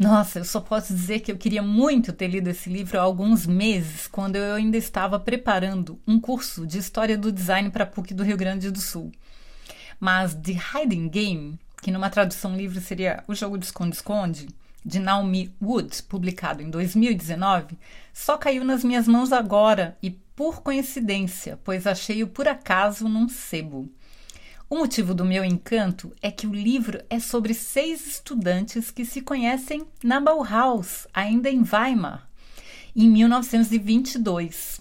Nossa, eu só posso dizer que eu queria muito ter lido esse livro há alguns meses, quando eu ainda estava preparando um curso de História do Design para a PUC do Rio Grande do Sul. Mas The Hiding Game, que numa tradução livre seria O Jogo de Esconde-Esconde, de Naomi Wood, publicado em 2019, só caiu nas minhas mãos agora e por coincidência, pois achei-o por acaso num sebo. O motivo do meu encanto é que o livro é sobre seis estudantes que se conhecem na Bauhaus, ainda em Weimar, em 1922.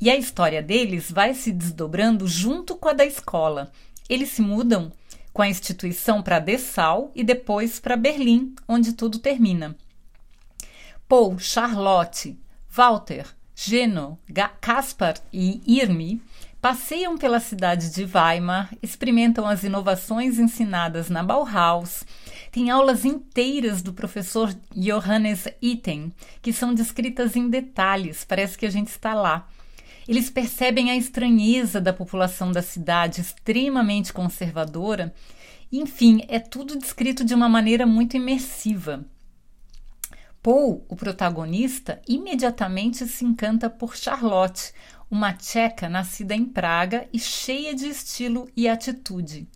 E a história deles vai se desdobrando junto com a da escola. Eles se mudam com a instituição para Dessau e depois para Berlim, onde tudo termina. Paul, Charlotte, Walter, Geno, Caspar e Irmi passeiam pela cidade de Weimar, experimentam as inovações ensinadas na Bauhaus, tem aulas inteiras do professor Johannes Itten, que são descritas em detalhes, parece que a gente está lá. Eles percebem a estranheza da população da cidade, extremamente conservadora. Enfim, é tudo descrito de uma maneira muito imersiva. Paul, o protagonista, imediatamente se encanta por Charlotte, uma tcheca nascida em Praga e cheia de estilo e atitude.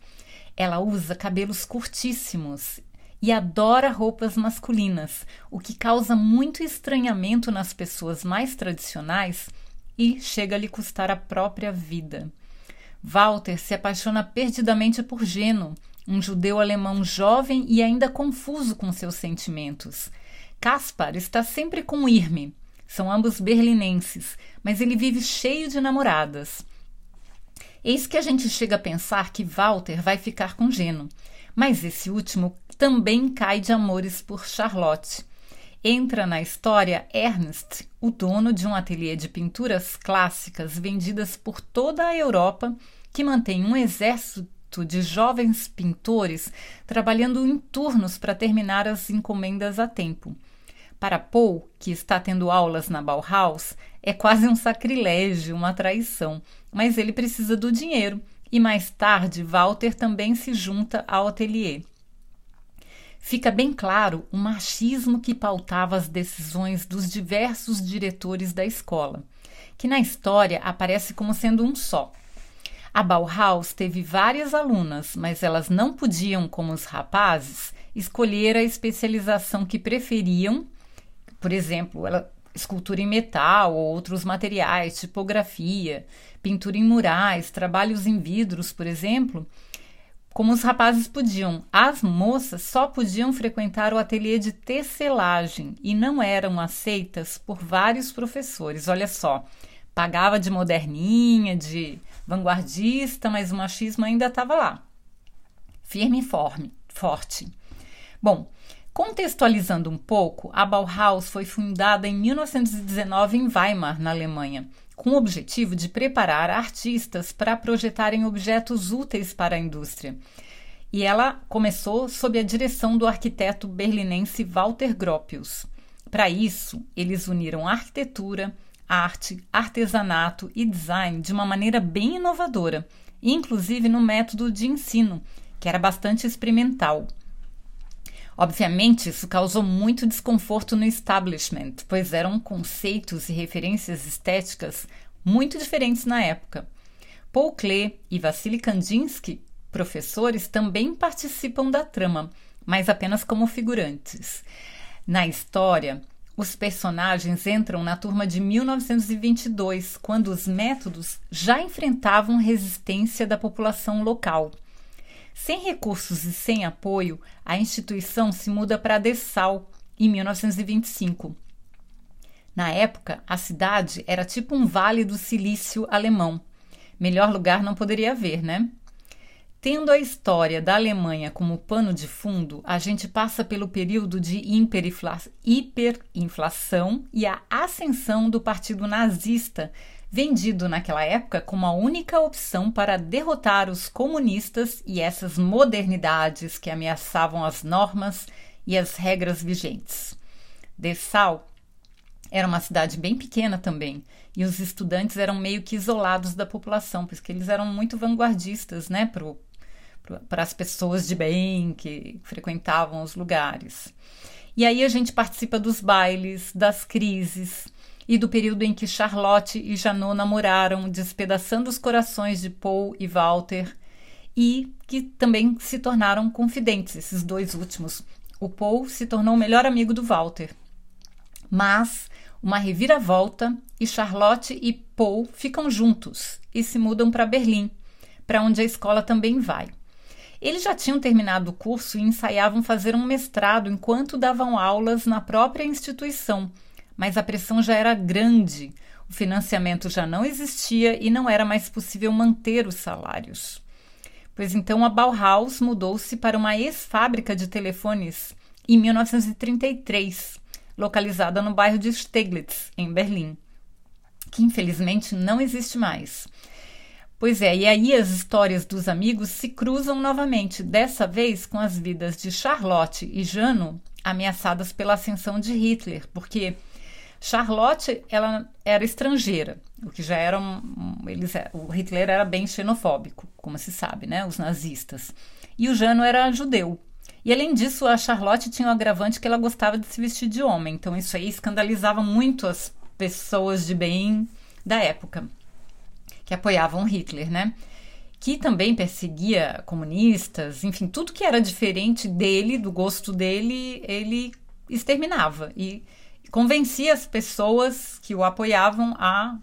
Ela usa cabelos curtíssimos e adora roupas masculinas, o que causa muito estranhamento nas pessoas mais tradicionais e chega a lhe custar a própria vida. Walter se apaixona perdidamente por Geno, um judeu alemão jovem e ainda confuso com seus sentimentos. Caspar está sempre com Irme, são ambos berlinenses, mas ele vive cheio de namoradas. Eis que a gente chega a pensar que Walter vai ficar com Geno, mas esse último também cai de amores por Charlotte. Entra na história Ernst, o dono de um ateliê de pinturas clássicas vendidas por toda a Europa, que mantém um exército de jovens pintores trabalhando em turnos para terminar as encomendas a tempo. Para Paul, que está tendo aulas na Bauhaus, é quase um sacrilégio, uma traição, mas ele precisa do dinheiro e mais tarde Walter também se junta ao ateliê. Fica bem claro o machismo que pautava as decisões dos diversos diretores da escola, que na história aparece como sendo um só. A Bauhaus teve várias alunas, mas elas não podiam, como os rapazes, escolher a especialização que preferiam por exemplo, ela, escultura em metal ou outros materiais, tipografia, pintura em murais, trabalhos em vidros, por exemplo, como os rapazes podiam. As moças só podiam frequentar o ateliê de tecelagem e não eram aceitas por vários professores. Olha só, pagava de moderninha, de vanguardista, mas o machismo ainda estava lá. Firme e forte. Bom, Contextualizando um pouco, a Bauhaus foi fundada em 1919 em Weimar, na Alemanha, com o objetivo de preparar artistas para projetarem objetos úteis para a indústria. E ela começou sob a direção do arquiteto berlinense Walter Gropius. Para isso, eles uniram arquitetura, arte, artesanato e design de uma maneira bem inovadora, inclusive no método de ensino, que era bastante experimental. Obviamente, isso causou muito desconforto no establishment, pois eram conceitos e referências estéticas muito diferentes na época. Paul Klee e Vassily Kandinsky, professores, também participam da trama, mas apenas como figurantes. Na história, os personagens entram na turma de 1922, quando os métodos já enfrentavam resistência da população local. Sem recursos e sem apoio, a instituição se muda para Dessau em 1925. Na época, a cidade era tipo um vale do silício alemão. Melhor lugar não poderia haver, né? Tendo a história da Alemanha como pano de fundo, a gente passa pelo período de hiperinflação e a ascensão do partido nazista, vendido naquela época como a única opção para derrotar os comunistas e essas modernidades que ameaçavam as normas e as regras vigentes. Dessau era uma cidade bem pequena também, e os estudantes eram meio que isolados da população, porque eles eram muito vanguardistas, né, para as pessoas de bem que frequentavam os lugares. E aí a gente participa dos bailes, das crises e do período em que Charlotte e Janot namoraram, despedaçando os corações de Paul e Walter, e que também se tornaram confidentes, esses dois últimos. O Paul se tornou o melhor amigo do Walter. Mas uma reviravolta e Charlotte e Paul ficam juntos e se mudam para Berlim, para onde a escola também vai. Eles já tinham terminado o curso e ensaiavam fazer um mestrado enquanto davam aulas na própria instituição, mas a pressão já era grande, o financiamento já não existia e não era mais possível manter os salários. Pois então a Bauhaus mudou-se para uma ex-fábrica de telefones em 1933 localizada no bairro de Steglitz, em Berlim, que infelizmente não existe mais. Pois é, e aí as histórias dos amigos se cruzam novamente, dessa vez com as vidas de Charlotte e Jano ameaçadas pela ascensão de Hitler, porque Charlotte ela era estrangeira, o que já era um, eles o Hitler era bem xenofóbico, como se sabe, né, os nazistas. E o Jano era judeu, e além disso, a Charlotte tinha um agravante que ela gostava de se vestir de homem. Então isso aí escandalizava muito as pessoas de bem da época que apoiavam Hitler, né? Que também perseguia comunistas, enfim, tudo que era diferente dele, do gosto dele, ele exterminava e convencia as pessoas que o apoiavam a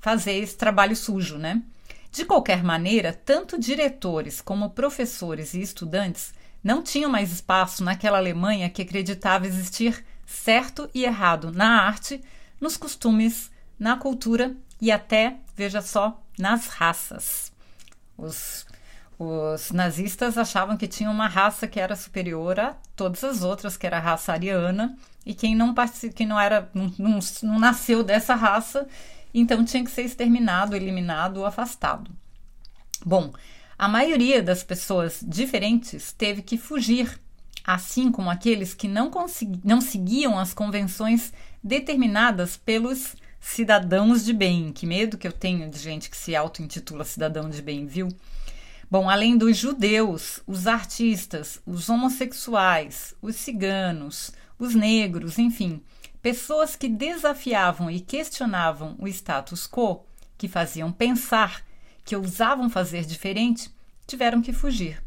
fazer esse trabalho sujo, né? De qualquer maneira, tanto diretores como professores e estudantes não tinham mais espaço naquela Alemanha que acreditava existir certo e errado na arte, nos costumes, na cultura e até, veja só, nas raças. Os, os nazistas achavam que tinha uma raça que era superior a todas as outras, que era a raça ariana, e quem não, quem não era não, não, não nasceu dessa raça, então tinha que ser exterminado, eliminado ou afastado. Bom, a maioria das pessoas diferentes teve que fugir, assim como aqueles que não, não seguiam as convenções determinadas pelos cidadãos de bem. Que medo que eu tenho de gente que se auto-intitula cidadão de bem, viu? Bom, além dos judeus, os artistas, os homossexuais, os ciganos, os negros, enfim, pessoas que desafiavam e questionavam o status quo, que faziam pensar que ousavam fazer diferente tiveram que fugir.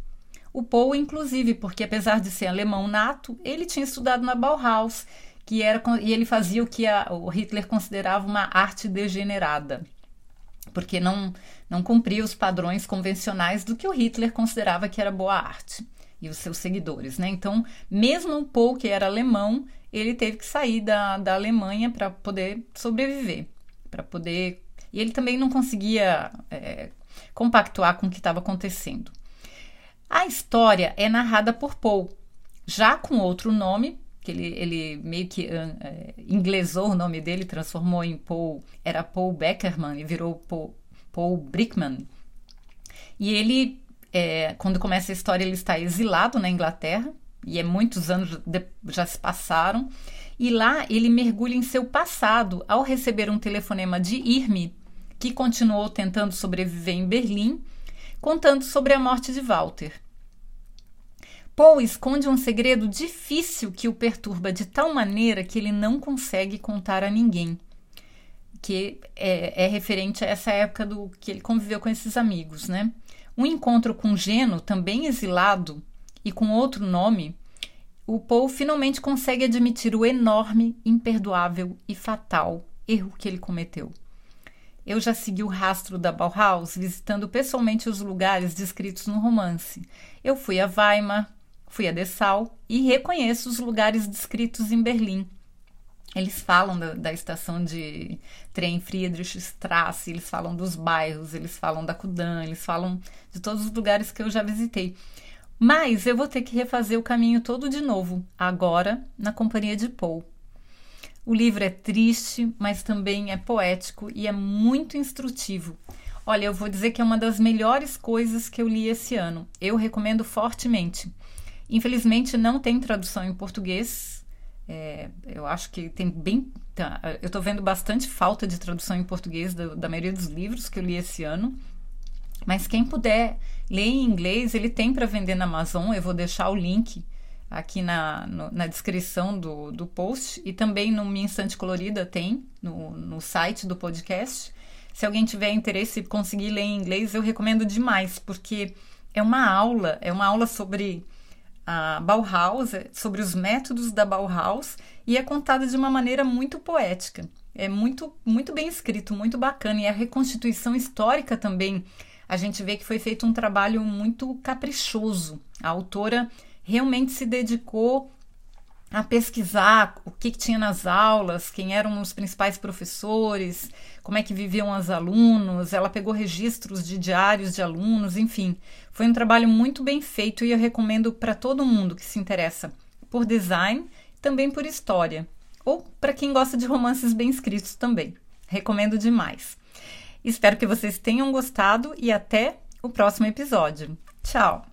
O Paul, inclusive, porque apesar de ser alemão nato, ele tinha estudado na Bauhaus, que era e ele fazia o que a, o Hitler considerava uma arte degenerada, porque não não cumpria os padrões convencionais do que o Hitler considerava que era boa arte e os seus seguidores, né? Então, mesmo o Paul, que era alemão, ele teve que sair da, da Alemanha para poder sobreviver, para poder e ele também não conseguia é, compactuar com o que estava acontecendo. A história é narrada por Paul, já com outro nome, que ele, ele meio que é, inglesou o nome dele, transformou em Paul, era Paul Beckerman e virou Paul, Paul Brickman. E ele, é, quando começa a história, ele está exilado na Inglaterra, e é muitos anos já se passaram, e lá ele mergulha em seu passado ao receber um telefonema de Irme, que continuou tentando sobreviver em Berlim, contando sobre a morte de Walter. Paul esconde um segredo difícil que o perturba de tal maneira que ele não consegue contar a ninguém, que é, é referente a essa época do que ele conviveu com esses amigos, né? Um encontro com Geno, também exilado e com outro nome, o Paul finalmente consegue admitir o enorme, imperdoável e fatal erro que ele cometeu. Eu já segui o rastro da Bauhaus, visitando pessoalmente os lugares descritos no romance. Eu fui a Weimar, fui a Dessau e reconheço os lugares descritos em Berlim. Eles falam da, da estação de trem Friedrichstrasse, eles falam dos bairros, eles falam da Kudan, eles falam de todos os lugares que eu já visitei. Mas eu vou ter que refazer o caminho todo de novo, agora na companhia de Paul. O livro é triste, mas também é poético e é muito instrutivo. Olha, eu vou dizer que é uma das melhores coisas que eu li esse ano. Eu recomendo fortemente. Infelizmente não tem tradução em português. É, eu acho que tem bem. Tá, eu estou vendo bastante falta de tradução em português da, da maioria dos livros que eu li esse ano. Mas quem puder ler em inglês, ele tem para vender na Amazon. Eu vou deixar o link aqui na, no, na descrição do, do post e também no Minha Instante Colorida tem no, no site do podcast. Se alguém tiver interesse e conseguir ler em inglês, eu recomendo demais, porque é uma aula, é uma aula sobre a Bauhaus, é sobre os métodos da Bauhaus e é contada de uma maneira muito poética. É muito, muito bem escrito, muito bacana. E a reconstituição histórica também, a gente vê que foi feito um trabalho muito caprichoso. A autora realmente se dedicou a pesquisar o que, que, tinha nas aulas, quem eram os principais professores, como é que viviam os alunos. Ela pegou registros de diários de alunos, enfim. Foi um trabalho muito bem feito e eu recomendo para todo mundo que se interessa por design, também por história, ou para quem gosta de romances bem escritos também. Recomendo demais. Espero que vocês tenham gostado e até o próximo episódio. Tchau!